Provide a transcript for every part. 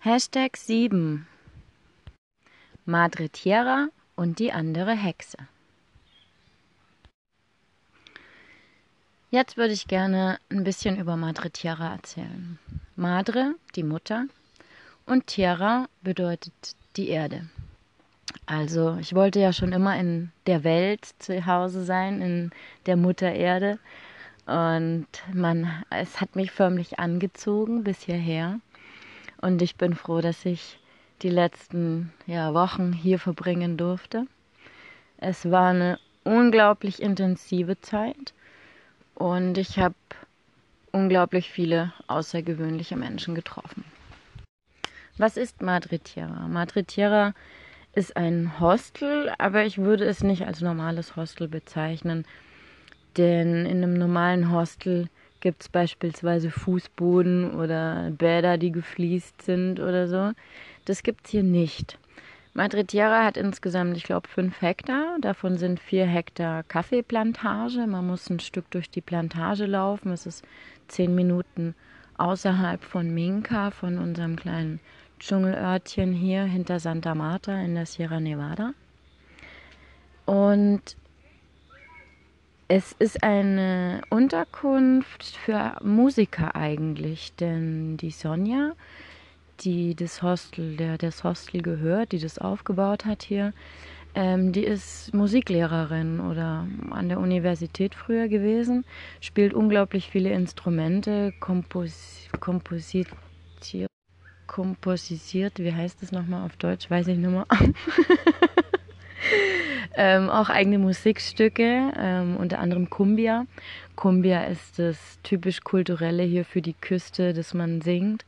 Hashtag 7 Madre Tierra und die andere Hexe. Jetzt würde ich gerne ein bisschen über Madre Tierra erzählen. Madre, die Mutter, und Tierra bedeutet die Erde. Also, ich wollte ja schon immer in der Welt zu Hause sein, in der Mutter Erde. Und man, es hat mich förmlich angezogen bis hierher. Und ich bin froh, dass ich die letzten ja, Wochen hier verbringen durfte. Es war eine unglaublich intensive Zeit und ich habe unglaublich viele außergewöhnliche Menschen getroffen. Was ist Madre Tierra? Madre Tierra ist ein Hostel, aber ich würde es nicht als normales Hostel bezeichnen, denn in einem normalen Hostel gibt es beispielsweise Fußboden oder Bäder, die gefliest sind oder so. Das gibt es hier nicht. Madre Tierra hat insgesamt, ich glaube, fünf Hektar. Davon sind vier Hektar Kaffeeplantage. Man muss ein Stück durch die Plantage laufen. Es ist zehn Minuten außerhalb von Minca, von unserem kleinen Dschungelörtchen hier hinter Santa Marta in der Sierra Nevada. Und es ist eine Unterkunft für Musiker eigentlich, denn die Sonja, die das Hostel, der das Hostel gehört, die das aufgebaut hat hier, ähm, die ist Musiklehrerin oder an der Universität früher gewesen, spielt unglaublich viele Instrumente, kompos komposiert, komposisiert, wie heißt das nochmal auf Deutsch, weiß ich nicht mehr. ähm, auch eigene Musikstücke, ähm, unter anderem Cumbia. Cumbia ist das typisch kulturelle hier für die Küste, das man singt.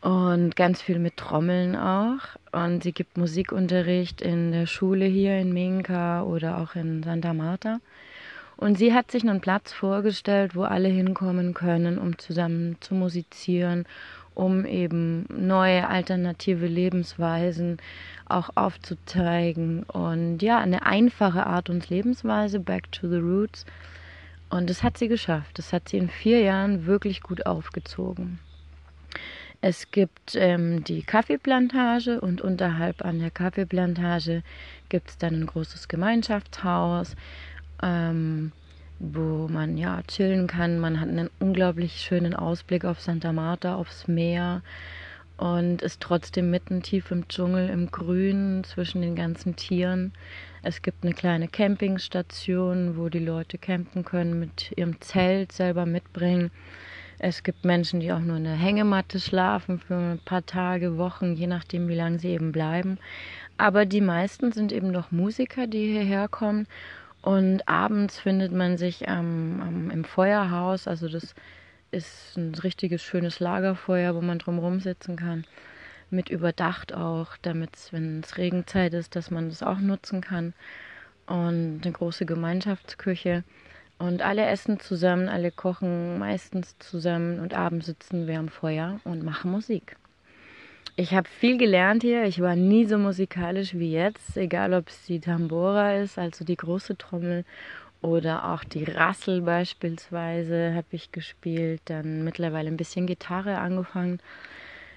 Und ganz viel mit Trommeln auch. Und sie gibt Musikunterricht in der Schule hier in Minca oder auch in Santa Marta. Und sie hat sich einen Platz vorgestellt, wo alle hinkommen können, um zusammen zu musizieren, um eben neue alternative Lebensweisen auch aufzuzeigen und ja, eine einfache Art und Lebensweise, back to the roots. Und das hat sie geschafft. Das hat sie in vier Jahren wirklich gut aufgezogen. Es gibt ähm, die Kaffeeplantage und unterhalb an der Kaffeeplantage gibt es dann ein großes Gemeinschaftshaus, ähm, wo man ja chillen kann. Man hat einen unglaublich schönen Ausblick auf Santa Marta, aufs Meer und ist trotzdem mitten tief im Dschungel, im Grün, zwischen den ganzen Tieren. Es gibt eine kleine Campingstation, wo die Leute campen können, mit ihrem Zelt selber mitbringen. Es gibt Menschen, die auch nur in der Hängematte schlafen für ein paar Tage, Wochen, je nachdem, wie lange sie eben bleiben. Aber die meisten sind eben doch Musiker, die hierher kommen. Und abends findet man sich ähm, ähm, im Feuerhaus, also das ist ein richtiges schönes Lagerfeuer, wo man drumherum sitzen kann. Mit überdacht auch, damit wenn es Regenzeit ist, dass man das auch nutzen kann. Und eine große Gemeinschaftsküche. Und alle essen zusammen, alle kochen meistens zusammen und abends sitzen wir am Feuer und machen Musik. Ich habe viel gelernt hier. Ich war nie so musikalisch wie jetzt, egal ob es die Tambora ist, also die große Trommel, oder auch die Rassel beispielsweise habe ich gespielt. Dann mittlerweile ein bisschen Gitarre angefangen.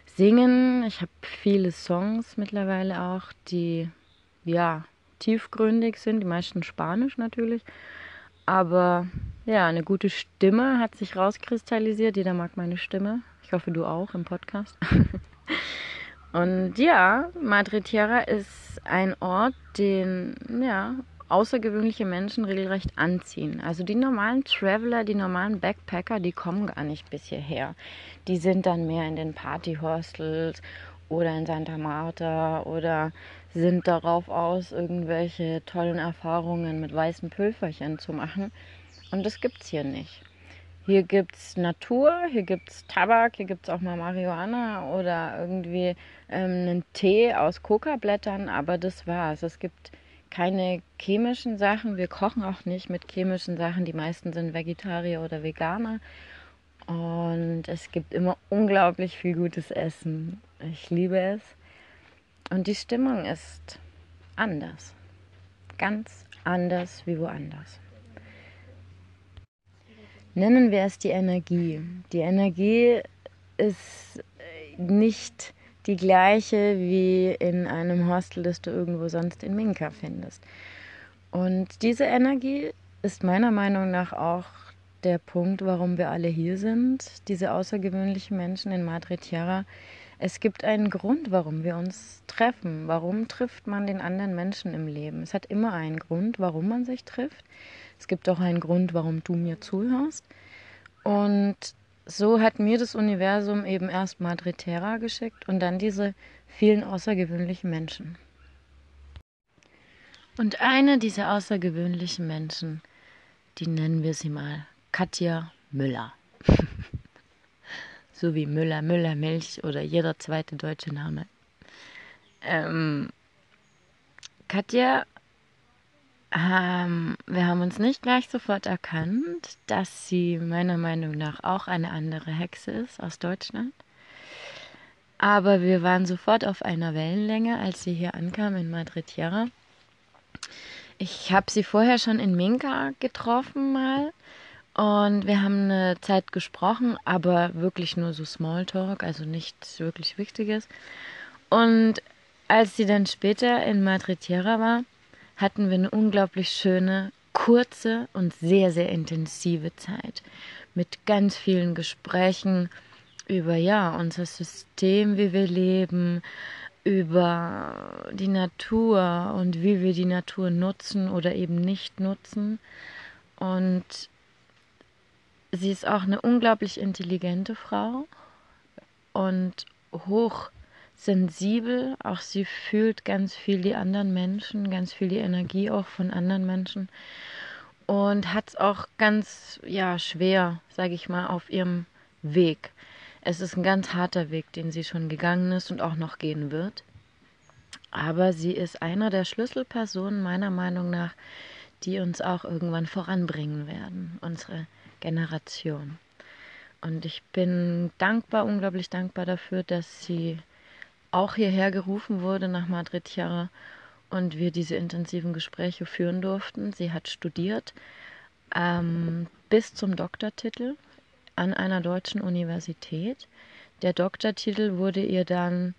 Singen. Ich habe viele Songs mittlerweile auch, die ja tiefgründig sind. Die meisten Spanisch natürlich. Aber ja, eine gute Stimme hat sich rauskristallisiert. Jeder mag meine Stimme. Ich hoffe, du auch im Podcast. Und ja, Madre Tierra ist ein Ort, den ja außergewöhnliche Menschen regelrecht anziehen. Also die normalen Traveler, die normalen Backpacker, die kommen gar nicht bis hierher. Die sind dann mehr in den Partyhostels oder in Santa Marta oder sind darauf aus, irgendwelche tollen Erfahrungen mit weißen Pülferchen zu machen. Und das gibt es hier nicht. Hier gibt es Natur, hier gibt es Tabak, hier gibt es auch mal Marihuana oder irgendwie ähm, einen Tee aus Kokablättern, aber das war's. Es gibt keine chemischen Sachen. Wir kochen auch nicht mit chemischen Sachen. Die meisten sind Vegetarier oder Veganer. Und es gibt immer unglaublich viel gutes Essen. Ich liebe es. Und die Stimmung ist anders. Ganz anders wie woanders. Nennen wir es die Energie. Die Energie ist nicht die gleiche wie in einem Hostel, das du irgendwo sonst in Minka findest. Und diese Energie ist meiner Meinung nach auch der Punkt, warum wir alle hier sind, diese außergewöhnlichen Menschen in Madre Tierra. Es gibt einen Grund, warum wir uns treffen. Warum trifft man den anderen Menschen im Leben? Es hat immer einen Grund, warum man sich trifft. Es gibt auch einen Grund, warum du mir zuhörst. Und so hat mir das Universum eben erst Madre Terra geschickt und dann diese vielen außergewöhnlichen Menschen. Und eine dieser außergewöhnlichen Menschen, die nennen wir sie mal Katja Müller. So wie Müller, Müller Milch oder jeder zweite deutsche Name. Ähm, Katja, ähm, wir haben uns nicht gleich sofort erkannt, dass sie meiner Meinung nach auch eine andere Hexe ist aus Deutschland. Aber wir waren sofort auf einer Wellenlänge, als sie hier ankam in Madrid Tierra. Ich habe sie vorher schon in Minka getroffen mal und wir haben eine Zeit gesprochen, aber wirklich nur so Smalltalk, also nichts wirklich Wichtiges. Und als sie dann später in Madrid Tierra war, hatten wir eine unglaublich schöne, kurze und sehr, sehr intensive Zeit mit ganz vielen Gesprächen über ja, unser System, wie wir leben, über die Natur und wie wir die Natur nutzen oder eben nicht nutzen. Und sie ist auch eine unglaublich intelligente Frau und hochsensibel. Auch sie fühlt ganz viel die anderen Menschen, ganz viel die Energie auch von anderen Menschen und hat es auch ganz ja schwer, sage ich mal, auf ihrem Weg. Es ist ein ganz harter Weg, den sie schon gegangen ist und auch noch gehen wird. Aber sie ist einer der Schlüsselpersonen meiner Meinung nach, die uns auch irgendwann voranbringen werden. Unsere Generation. Und ich bin dankbar, unglaublich dankbar dafür, dass sie auch hierher gerufen wurde nach Madrid Jahre und wir diese intensiven Gespräche führen durften. Sie hat studiert ähm, bis zum Doktortitel an einer deutschen Universität. Der Doktortitel wurde ihr dann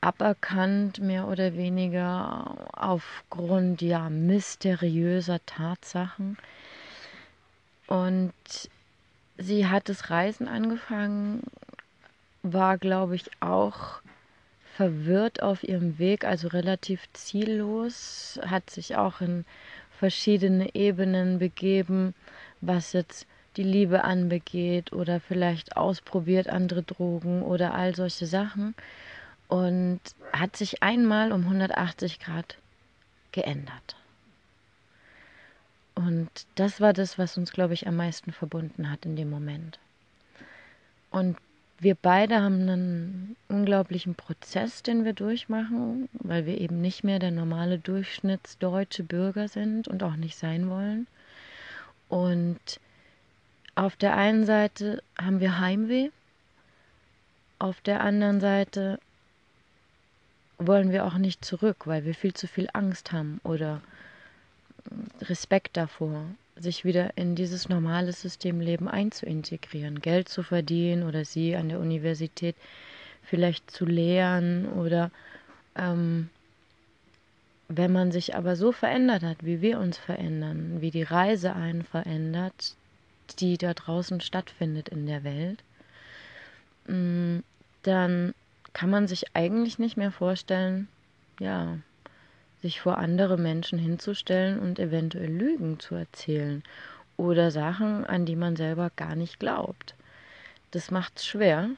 aberkannt, mehr oder weniger aufgrund ja mysteriöser Tatsachen. Und sie hat das Reisen angefangen, war, glaube ich, auch verwirrt auf ihrem Weg, also relativ ziellos, hat sich auch in verschiedene Ebenen begeben, was jetzt die Liebe anbegeht oder vielleicht ausprobiert andere Drogen oder all solche Sachen und hat sich einmal um 180 Grad geändert. Und das war das, was uns, glaube ich, am meisten verbunden hat in dem Moment. Und wir beide haben einen unglaublichen Prozess, den wir durchmachen, weil wir eben nicht mehr der normale durchschnittsdeutsche Bürger sind und auch nicht sein wollen. Und auf der einen Seite haben wir Heimweh, auf der anderen Seite wollen wir auch nicht zurück, weil wir viel zu viel Angst haben oder Respekt davor, sich wieder in dieses normale Systemleben einzuintegrieren, Geld zu verdienen oder sie an der Universität vielleicht zu lehren oder ähm, wenn man sich aber so verändert hat, wie wir uns verändern, wie die Reise einen verändert, die da draußen stattfindet in der Welt, mm, dann kann man sich eigentlich nicht mehr vorstellen, ja, sich vor andere Menschen hinzustellen und eventuell Lügen zu erzählen oder Sachen, an die man selber gar nicht glaubt. Das macht es schwer,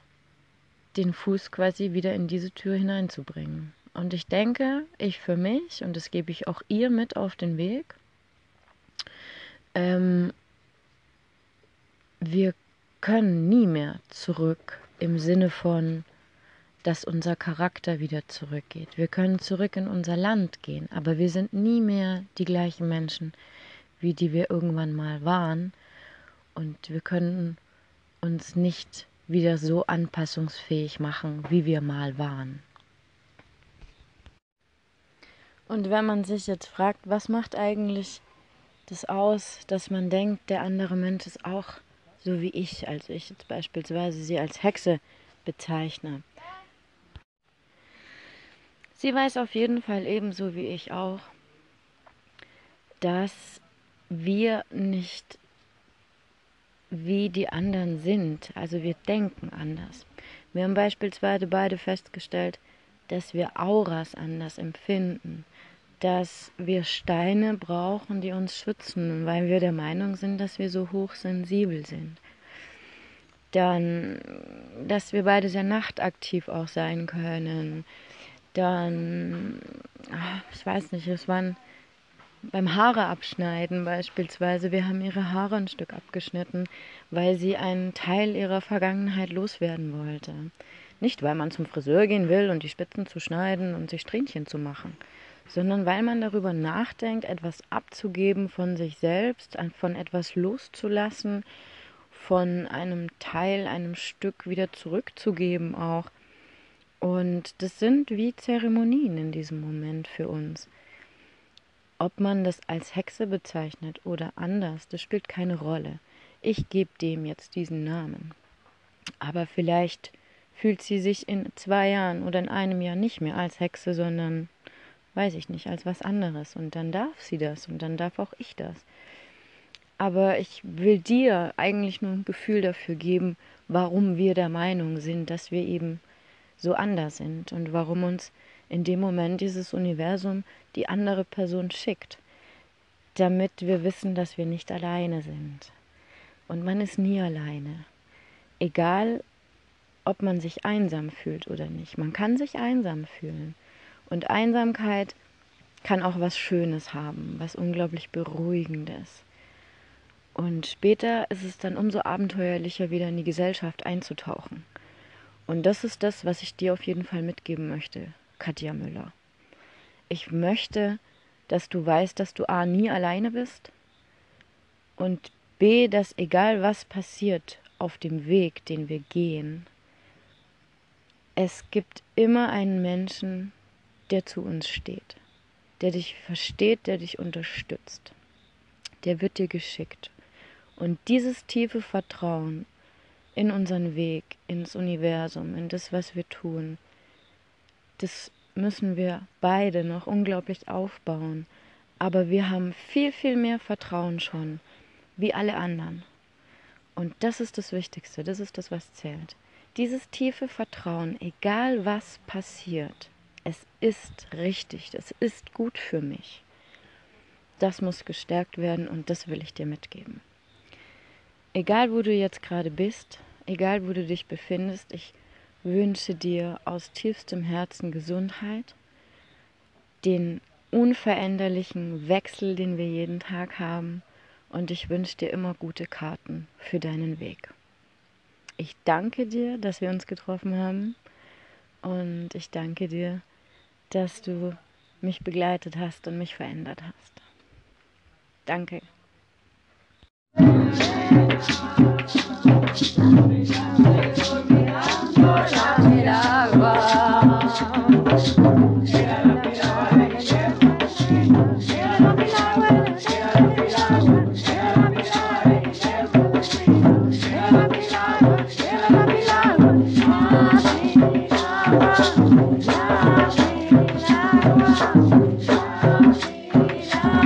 den Fuß quasi wieder in diese Tür hineinzubringen. Und ich denke, ich für mich, und das gebe ich auch ihr mit auf den Weg, ähm, wir können nie mehr zurück im Sinne von, dass unser Charakter wieder zurückgeht. Wir können zurück in unser Land gehen, aber wir sind nie mehr die gleichen Menschen, wie die wir irgendwann mal waren. Und wir können uns nicht wieder so anpassungsfähig machen, wie wir mal waren. Und wenn man sich jetzt fragt, was macht eigentlich das aus, dass man denkt, der andere Mensch ist auch so wie ich, als ich jetzt beispielsweise sie als Hexe bezeichne, Sie weiß auf jeden Fall ebenso wie ich auch, dass wir nicht wie die anderen sind. Also wir denken anders. Wir haben beispielsweise beide festgestellt, dass wir Auras anders empfinden, dass wir Steine brauchen, die uns schützen, weil wir der Meinung sind, dass wir so hochsensibel sind. Dann, dass wir beide sehr nachtaktiv auch sein können. Dann, ah, ich weiß nicht, es waren beim Haare abschneiden beispielsweise. Wir haben ihre Haare ein Stück abgeschnitten, weil sie einen Teil ihrer Vergangenheit loswerden wollte. Nicht, weil man zum Friseur gehen will und die Spitzen zu schneiden und sich Strähnchen zu machen, sondern weil man darüber nachdenkt, etwas abzugeben von sich selbst, von etwas loszulassen, von einem Teil, einem Stück wieder zurückzugeben auch. Und das sind wie Zeremonien in diesem Moment für uns. Ob man das als Hexe bezeichnet oder anders, das spielt keine Rolle. Ich gebe dem jetzt diesen Namen. Aber vielleicht fühlt sie sich in zwei Jahren oder in einem Jahr nicht mehr als Hexe, sondern, weiß ich nicht, als was anderes. Und dann darf sie das und dann darf auch ich das. Aber ich will dir eigentlich nur ein Gefühl dafür geben, warum wir der Meinung sind, dass wir eben so anders sind und warum uns in dem Moment dieses Universum die andere Person schickt, damit wir wissen, dass wir nicht alleine sind. Und man ist nie alleine. Egal, ob man sich einsam fühlt oder nicht. Man kann sich einsam fühlen. Und Einsamkeit kann auch was Schönes haben, was unglaublich Beruhigendes. Und später ist es dann umso abenteuerlicher, wieder in die Gesellschaft einzutauchen. Und das ist das, was ich dir auf jeden Fall mitgeben möchte, Katja Müller. Ich möchte, dass du weißt, dass du A nie alleine bist und B, dass egal was passiert auf dem Weg, den wir gehen, es gibt immer einen Menschen, der zu uns steht, der dich versteht, der dich unterstützt. Der wird dir geschickt. Und dieses tiefe Vertrauen in unseren Weg, ins Universum, in das, was wir tun, das müssen wir beide noch unglaublich aufbauen. Aber wir haben viel, viel mehr Vertrauen schon, wie alle anderen. Und das ist das Wichtigste, das ist das, was zählt. Dieses tiefe Vertrauen, egal was passiert, es ist richtig, es ist gut für mich. Das muss gestärkt werden und das will ich dir mitgeben. Egal wo du jetzt gerade bist, egal wo du dich befindest, ich wünsche dir aus tiefstem Herzen Gesundheit, den unveränderlichen Wechsel, den wir jeden Tag haben, und ich wünsche dir immer gute Karten für deinen Weg. Ich danke dir, dass wir uns getroffen haben und ich danke dir, dass du mich begleitet hast und mich verändert hast. Danke.